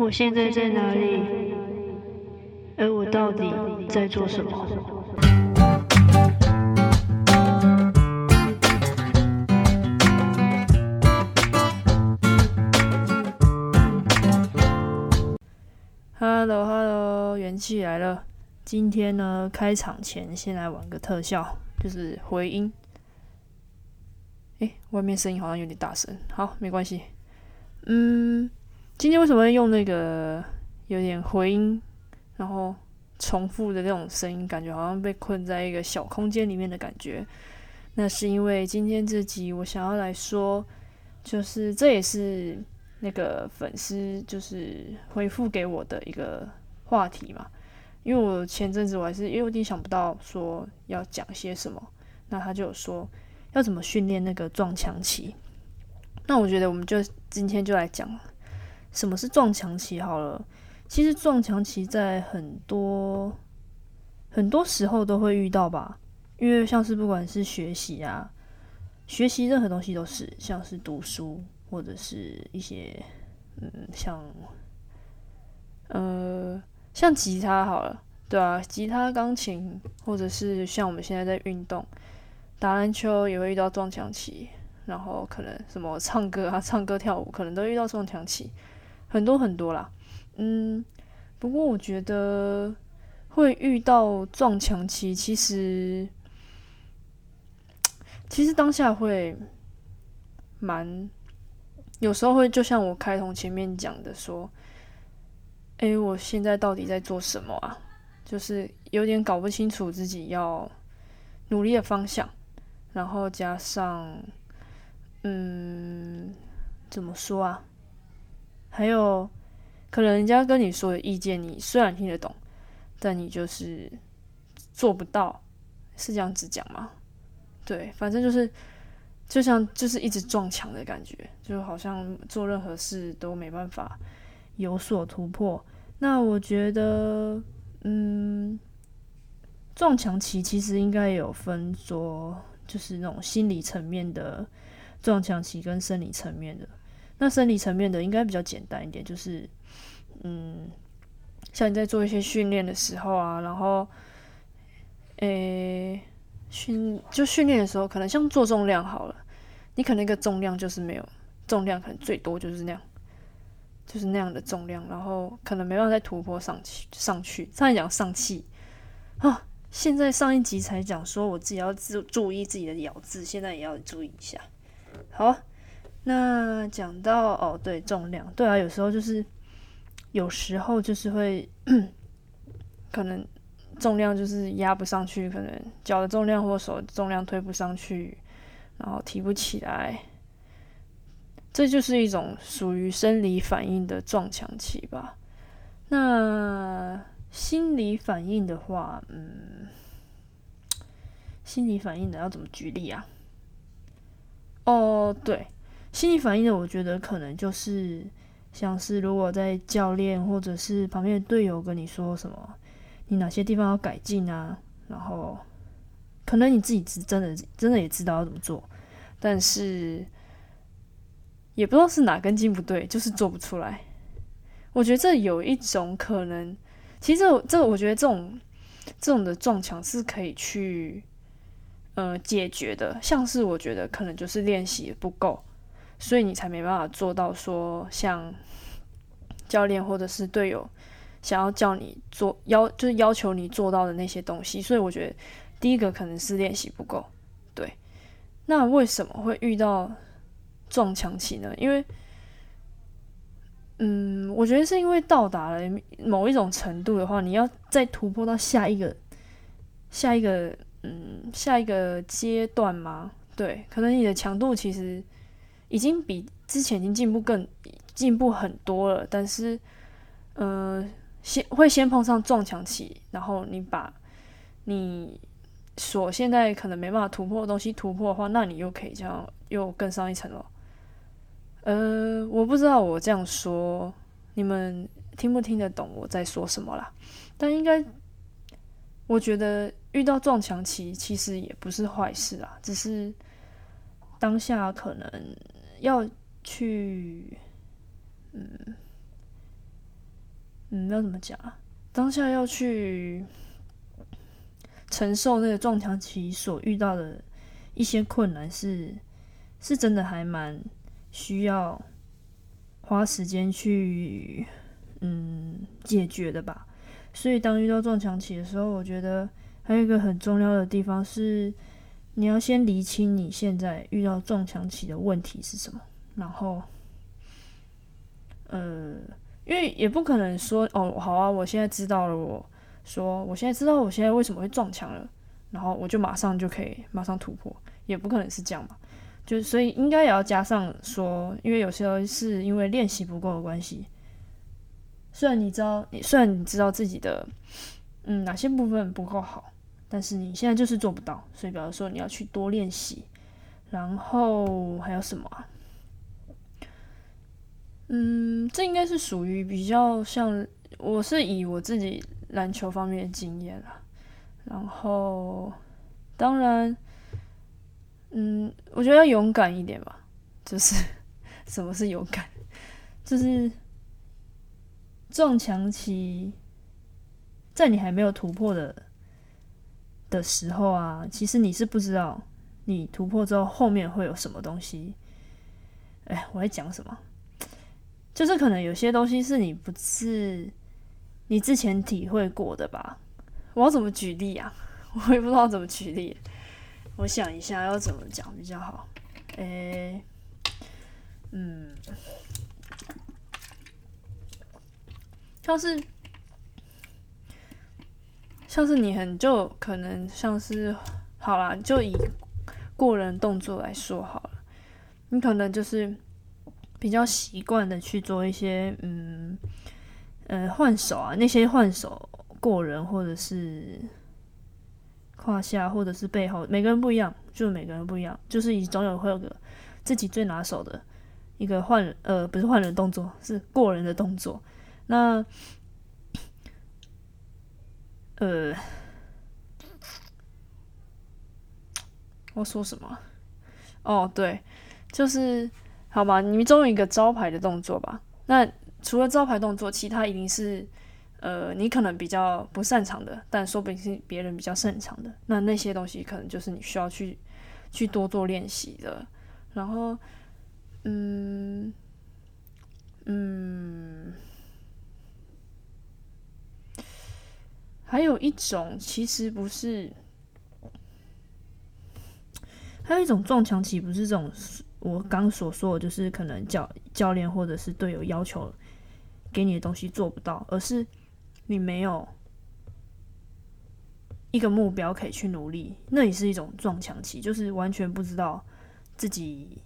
我现在在哪里？而我到底在做什么？Hello，Hello，元气来了。今天呢，开场前先来玩个特效，就是回音。诶，外面声音好像有点大声。好，没关系。嗯，今天为什么用那个有点回音，然后重复的那种声音，感觉好像被困在一个小空间里面的感觉？那是因为今天这集我想要来说，就是这也是那个粉丝就是回复给我的一个话题嘛。因为我前阵子我还是也有点想不到说要讲些什么，那他就有说要怎么训练那个撞墙期。那我觉得我们就今天就来讲什么是撞墙期好了。其实撞墙期在很多很多时候都会遇到吧，因为像是不管是学习啊，学习任何东西都是，像是读书或者是一些嗯像呃像吉他好了，对啊，吉他、钢琴，或者是像我们现在在运动打篮球也会遇到撞墙期。然后可能什么唱歌啊、唱歌跳舞，可能都遇到撞墙期，很多很多啦。嗯，不过我觉得会遇到撞墙期，其实 其实当下会蛮，有时候会就像我开头前面讲的说，诶，我现在到底在做什么啊？就是有点搞不清楚自己要努力的方向，然后加上。嗯，怎么说啊？还有，可能人家跟你说的意见，你虽然听得懂，但你就是做不到，是这样子讲吗？对，反正就是，就像就是一直撞墙的感觉，就好像做任何事都没办法有所突破。那我觉得，嗯，撞墙期其实应该有分说，就是那种心理层面的。撞墙期跟生理层面的，那生理层面的应该比较简单一点，就是，嗯，像你在做一些训练的时候啊，然后，诶，训就训练的时候，可能像做重量好了，你可能一个重量就是没有重量，可能最多就是那样，就是那样的重量，然后可能没办法再突破上去上去。上一讲上气啊，现在上一集才讲说我自己要注注意自己的咬字，现在也要注意一下。好，那讲到哦，对重量，对啊，有时候就是有时候就是会 可能重量就是压不上去，可能脚的重量或手重量推不上去，然后提不起来，这就是一种属于生理反应的撞墙期吧。那心理反应的话，嗯，心理反应的要怎么举例啊？哦，对，心理反应的，我觉得可能就是像是如果在教练或者是旁边的队友跟你说什么，你哪些地方要改进啊，然后可能你自己真的真的也知道要怎么做，但是也不知道是哪根筋不对，就是做不出来。我觉得这有一种可能，其实这这我觉得这种这种的撞墙是可以去。呃，解决的像是我觉得可能就是练习不够，所以你才没办法做到说像教练或者是队友想要叫你做要就是要求你做到的那些东西。所以我觉得第一个可能是练习不够。对，那为什么会遇到撞墙期呢？因为，嗯，我觉得是因为到达了某一种程度的话，你要再突破到下一个下一个。嗯，下一个阶段吗？对，可能你的强度其实已经比之前已经进步更进步很多了，但是，呃，先会先碰上撞墙期，然后你把你所现在可能没办法突破的东西突破的话，那你又可以这样又更上一层楼。呃，我不知道我这样说你们听不听得懂我在说什么啦，但应该。我觉得遇到撞墙期其实也不是坏事啊，只是当下可能要去，嗯，嗯，要怎么讲啊？当下要去承受那个撞墙期所遇到的一些困难，是是真的还蛮需要花时间去嗯解决的吧。所以当遇到撞墙期的时候，我觉得还有一个很重要的地方是，你要先厘清你现在遇到撞墙期的问题是什么，然后，呃。因为也不可能说哦，好啊，我现在知道了。我说我现在知道我现在为什么会撞墙了，然后我就马上就可以马上突破，也不可能是这样嘛。就所以应该也要加上说，因为有时候是因为练习不够的关系。虽然你知道，虽然你知道自己的嗯哪些部分不够好，但是你现在就是做不到，所以表示说你要去多练习。然后还有什么？嗯，这应该是属于比较像，我是以我自己篮球方面的经验啦。然后，当然，嗯，我觉得要勇敢一点吧。就是 什么是勇敢？就是撞墙期，在你还没有突破的的时候啊，其实你是不知道你突破之后后面会有什么东西。哎，我在讲什么？就是可能有些东西是你不是你之前体会过的吧？我要怎么举例啊？我也不知道怎么举例。我想一下要怎么讲比较好。诶，嗯，像是像是你很就可能像是好啦，就以过人动作来说好了，你可能就是。比较习惯的去做一些，嗯，呃，换手啊，那些换手过人，或者是胯下，或者是背后，每个人不一样，就每个人不一样，就是你总有会有个自己最拿手的一个换，呃，不是换人动作，是过人的动作。那，呃，我说什么？哦，对，就是。好吧，你们总有一个招牌的动作吧？那除了招牌动作，其他一定是，呃，你可能比较不擅长的，但说不定是别人比较擅长的。那那些东西可能就是你需要去去多做练习的。然后，嗯嗯，还有一种其实不是，还有一种撞墙期，不是这种。我刚所说的，就是可能教教练或者是队友要求给你的东西做不到，而是你没有一个目标可以去努力，那也是一种撞墙期，就是完全不知道自己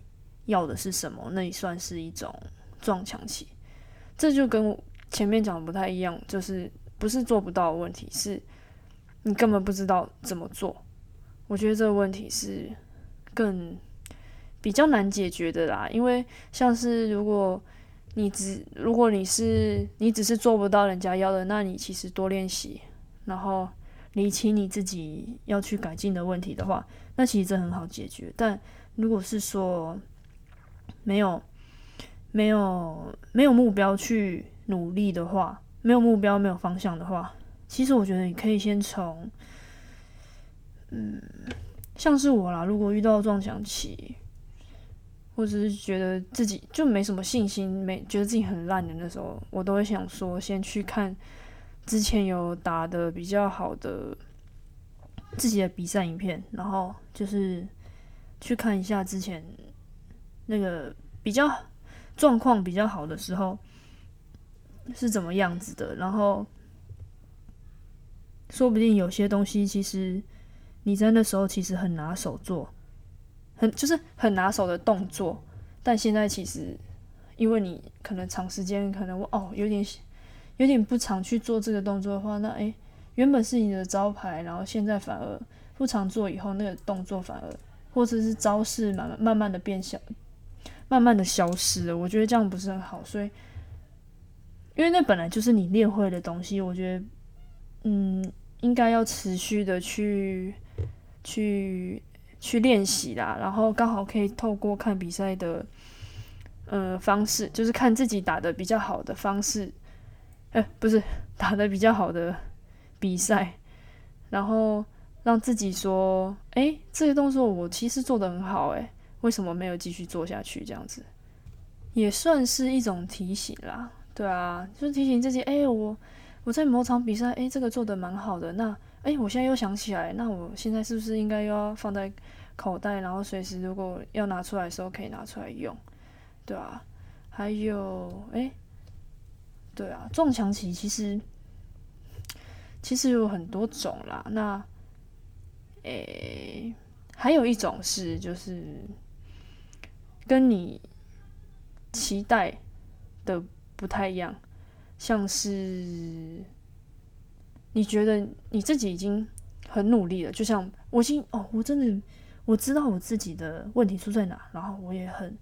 要的是什么，那也算是一种撞墙期。这就跟前面讲的不太一样，就是不是做不到的问题，是你根本不知道怎么做。我觉得这个问题是更。比较难解决的啦，因为像是如果你只如果你是你只是做不到人家要的，那你其实多练习，然后理清你自己要去改进的问题的话，那其实这很好解决。但如果是说没有没有没有目标去努力的话，没有目标没有方向的话，其实我觉得你可以先从嗯，像是我啦，如果遇到撞墙期。或者是觉得自己就没什么信心，没觉得自己很烂的那时候，我都会想说，先去看之前有打的比较好的自己的比赛影片，然后就是去看一下之前那个比较状况比较好的时候是怎么样子的，然后说不定有些东西其实你在那时候其实很拿手做。很就是很拿手的动作，但现在其实因为你可能长时间可能哦有点有点不常去做这个动作的话，那诶，原本是你的招牌，然后现在反而不常做，以后那个动作反而或者是招式慢慢慢慢的变小，慢慢的消失了。我觉得这样不是很好，所以因为那本来就是你练会的东西，我觉得嗯应该要持续的去去。去练习啦，然后刚好可以透过看比赛的，呃方式，就是看自己打的比较好的方式，哎，不是打的比较好的比赛，然后让自己说，哎，这些动作我其实做的很好，哎，为什么没有继续做下去？这样子也算是一种提醒啦，对啊，就是提醒自己，哎，我我在某场比赛，哎，这个做的蛮好的，那，哎，我现在又想起来，那我现在是不是应该又要放在口袋，然后随时如果要拿出来的时候可以拿出来用，对啊，还有，哎。对啊，撞墙期其实其实有很多种啦。那诶，还有一种是就是跟你期待的不太一样，像是你觉得你自己已经很努力了，就像我已经哦，我真的我知道我自己的问题出在哪，然后我也很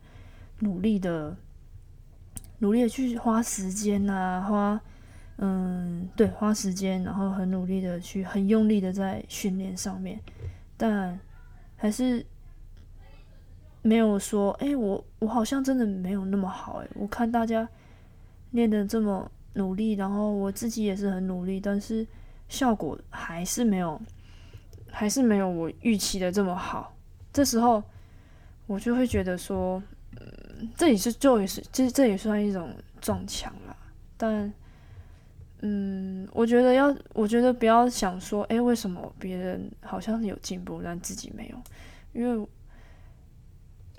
努力的。努力的去花时间呐，花，嗯，对，花时间，然后很努力的去，很用力的在训练上面，但还是没有说，哎，我我好像真的没有那么好，哎，我看大家练的这么努力，然后我自己也是很努力，但是效果还是没有，还是没有我预期的这么好，这时候我就会觉得说。嗯这也是就也是，这这也算一种撞墙啦。但，嗯，我觉得要，我觉得不要想说，哎，为什么别人好像是有进步，但自己没有？因为，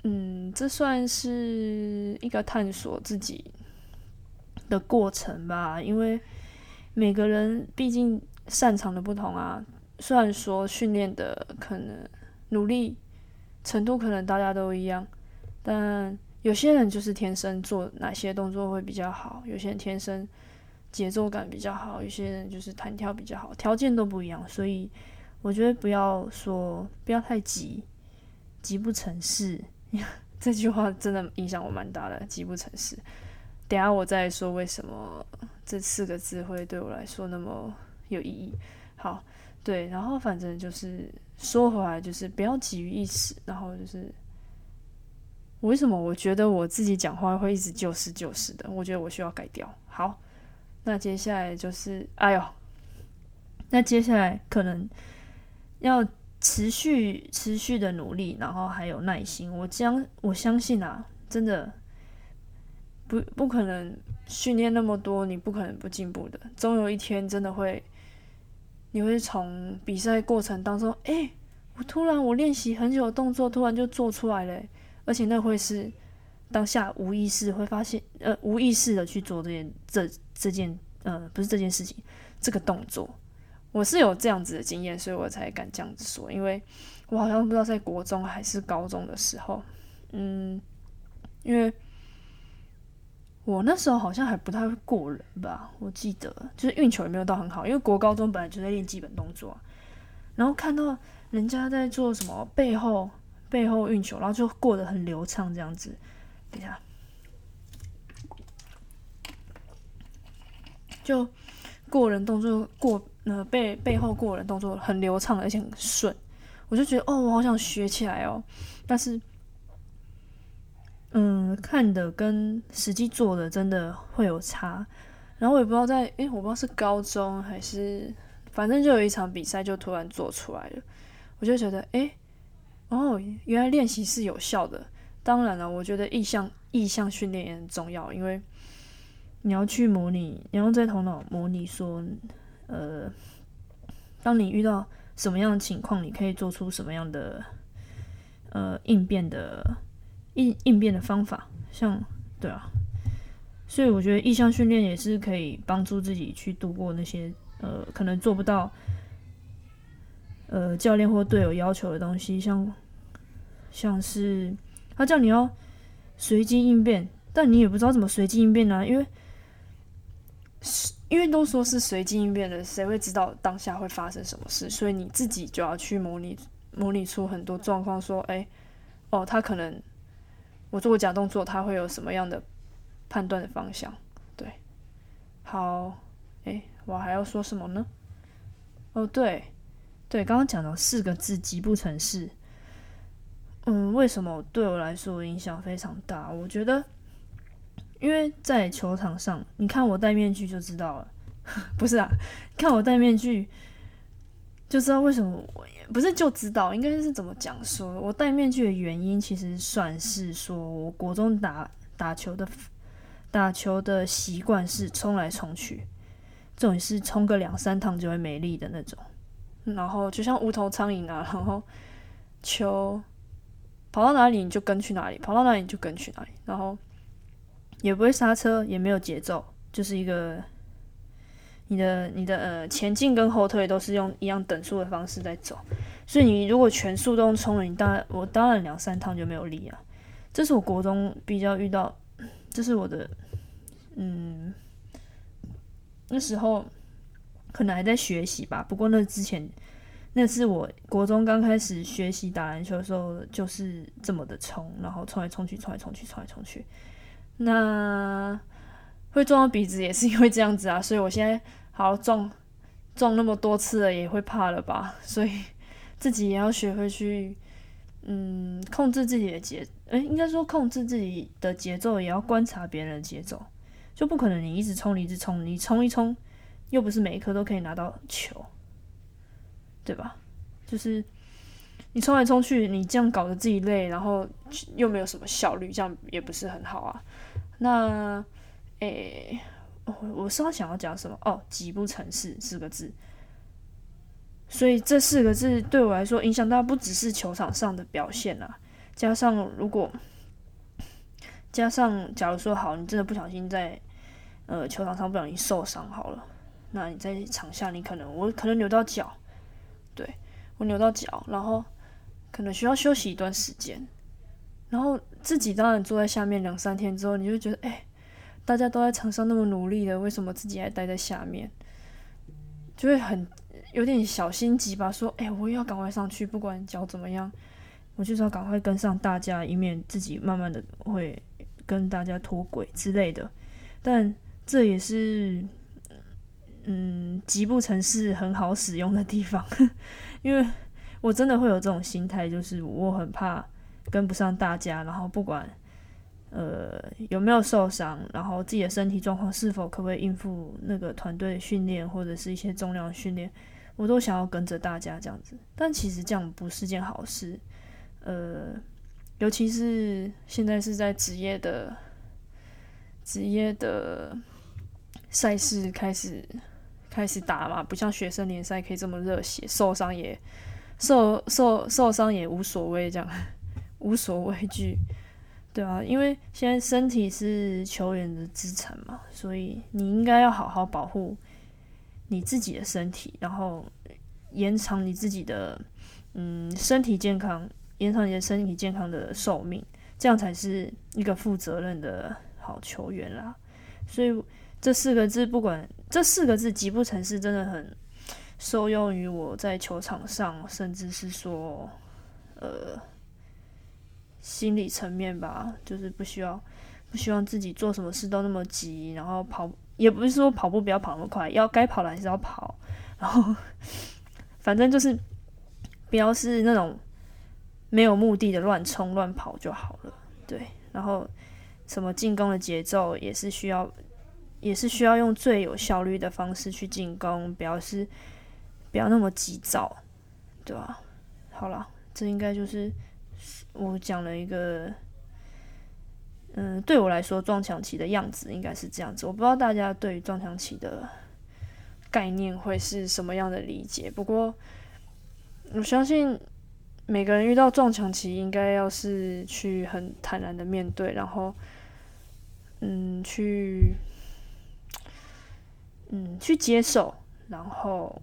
嗯，这算是一个探索自己的过程吧。因为每个人毕竟擅长的不同啊。虽然说训练的可能努力程度可能大家都一样，但。有些人就是天生做哪些动作会比较好，有些人天生节奏感比较好，有些人就是弹跳比较好，条件都不一样。所以我觉得不要说不要太急，急不成事。这句话真的影响我蛮大的，急不成事。等下我再说为什么这四个字会对我来说那么有意义。好，对，然后反正就是说回来，就是不要急于一时，然后就是。为什么我觉得我自己讲话会一直就是就是的？我觉得我需要改掉。好，那接下来就是，哎呦，那接下来可能要持续持续的努力，然后还有耐心。我将我相信啊，真的不不可能训练那么多，你不可能不进步的。总有一天真的会，你会从比赛过程当中，哎，我突然我练习很久的动作，突然就做出来了。而且那会是当下无意识会发现，呃，无意识的去做这件这这件呃，不是这件事情，这个动作，我是有这样子的经验，所以我才敢这样子说。因为我好像不知道在国中还是高中的时候，嗯，因为我那时候好像还不太会过人吧，我记得就是运球也没有到很好，因为国高中本来就在练基本动作，然后看到人家在做什么背后。背后运球，然后就过得很流畅，这样子。等一下，就过人动作过呃背背后过人动作很流畅，而且很顺。我就觉得哦，我好想学起来哦。但是，嗯，看的跟实际做的真的会有差。然后我也不知道在诶，我不知道是高中还是，反正就有一场比赛就突然做出来了。我就觉得诶。哦，原来练习是有效的。当然了，我觉得意向意向训练也很重要，因为你要去模拟，你要在头脑模拟说，呃，当你遇到什么样的情况，你可以做出什么样的呃应变的应应变的方法。像对啊，所以我觉得意向训练也是可以帮助自己去度过那些呃可能做不到。呃，教练或队友要求的东西，像像是他叫你要随机应变，但你也不知道怎么随机应变呢？因为因为都说是随机应变的，谁会知道当下会发生什么事？所以你自己就要去模拟模拟出很多状况，说，哎，哦，他可能我做假动作，他会有什么样的判断的方向？对，好，哎，我还要说什么呢？哦，对。对，刚刚讲到四个字“急不成事”，嗯，为什么对我来说影响非常大？我觉得，因为在球场上，你看我戴面具就知道了。不是啊，看我戴面具就知道为什么我不是就知道，应该是怎么讲说，我戴面具的原因其实算是说，我国中打打球的打球的习惯是冲来冲去，这种是冲个两三趟就会没力的那种。然后就像无头苍蝇啊，然后球跑到哪里你就跟去哪里，跑到哪里你就跟去哪里，然后也不会刹车，也没有节奏，就是一个你的你的呃前进跟后退都是用一样等速的方式在走，所以你如果全速都冲了，你当然我当然两三趟就没有力啊。这是我国中比较遇到，这是我的嗯那时候。可能还在学习吧，不过那之前，那是我国中刚开始学习打篮球的时候，就是这么的冲，然后冲来冲去，冲来冲去，冲来冲去。那会撞到鼻子也是因为这样子啊，所以我现在好撞撞那么多次了，也会怕了吧？所以 自己也要学会去，嗯，控制自己的节，诶，应该说控制自己的节奏，也要观察别人的节奏，就不可能你一直冲，你一直冲，你冲一冲。又不是每一颗都可以拿到球，对吧？就是你冲来冲去，你这样搞得自己累，然后又没有什么效率，这样也不是很好啊。那，诶，我我是要想要讲什么？哦，几不成事四个字。所以这四个字对我来说影响到不只是球场上的表现啊，加上如果加上假如说好，你真的不小心在呃球场上不小心受伤好了。那你在场下，你可能我可能扭到脚，对我扭到脚，然后可能需要休息一段时间，然后自己当然坐在下面两三天之后，你就觉得，哎，大家都在场上那么努力的，为什么自己还待在下面？就会很有点小心急吧，说，哎，我要赶快上去，不管脚怎么样，我就是要赶快跟上大家，以免自己慢慢的会跟大家脱轨之类的。但这也是。嗯，极不成是很好使用的地方，因为我真的会有这种心态，就是我很怕跟不上大家，然后不管呃有没有受伤，然后自己的身体状况是否可不可以应付那个团队训练或者是一些重量训练，我都想要跟着大家这样子。但其实这样不是件好事，呃，尤其是现在是在职业的职业的赛事开始。开始打嘛，不像学生联赛可以这么热血，受伤也受受受伤也无所谓，这样无所畏惧，对啊，因为现在身体是球员的资产嘛，所以你应该要好好保护你自己的身体，然后延长你自己的嗯身体健康，延长你的身体健康的寿命，这样才是一个负责任的好球员啦。所以这四个字不管。这四个字“极不成事”真的很受用于我在球场上，甚至是说，呃，心理层面吧，就是不需要不希望自己做什么事都那么急，然后跑也不是说跑步不要跑那么快，要该跑的还是要跑，然后反正就是不要是那种没有目的的乱冲乱跑就好了。对，然后什么进攻的节奏也是需要。也是需要用最有效率的方式去进攻，表示不要那么急躁，对吧？好了，这应该就是我讲了一个，嗯，对我来说撞墙期的样子应该是这样子。我不知道大家对于撞墙期的概念会是什么样的理解，不过我相信每个人遇到撞墙期，应该要是去很坦然的面对，然后嗯，去。嗯，去接受，然后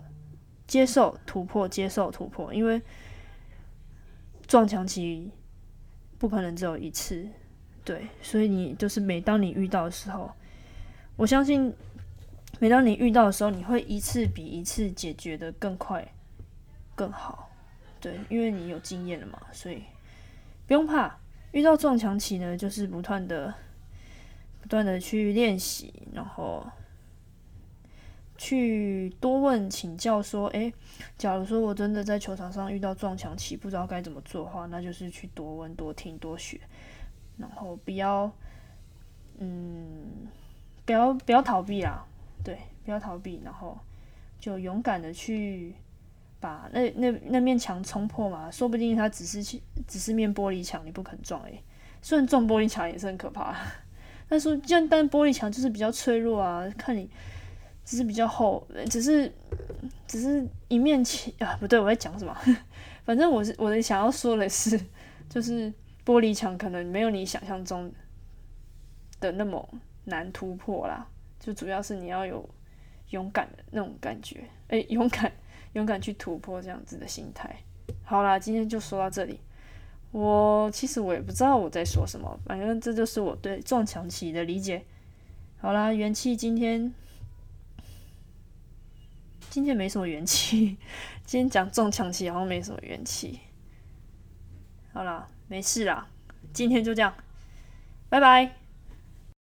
接受突破，接受突破，因为撞墙期不可能只有一次，对，所以你就是每当你遇到的时候，我相信每当你遇到的时候，你会一次比一次解决的更快、更好，对，因为你有经验了嘛，所以不用怕。遇到撞墙期呢，就是不断的、不断的去练习，然后。去多问请教，说，诶，假如说我真的在球场上遇到撞墙期，不知道该怎么做的话，那就是去多问、多听、多学，然后不要，嗯，不要不要逃避啦，对，不要逃避，然后就勇敢的去把那那那面墙冲破嘛，说不定它只是只是面玻璃墙，你不肯撞诶，虽然撞玻璃墙也是很可怕，但是就但玻璃墙就是比较脆弱啊，看你只是比较厚，只是只是一面墙啊，不对，我在讲什么？反正我是我的想要说的是，就是玻璃墙可能没有你想象中的那么难突破啦，就主要是你要有勇敢的那种感觉，诶，勇敢勇敢去突破这样子的心态。好啦，今天就说到这里。我其实我也不知道我在说什么，反正这就是我对撞墙期的理解。好啦，元气今天今天没什么元气。今天讲中强气好像没什么元气，好啦，没事啦，今天就这样，拜拜。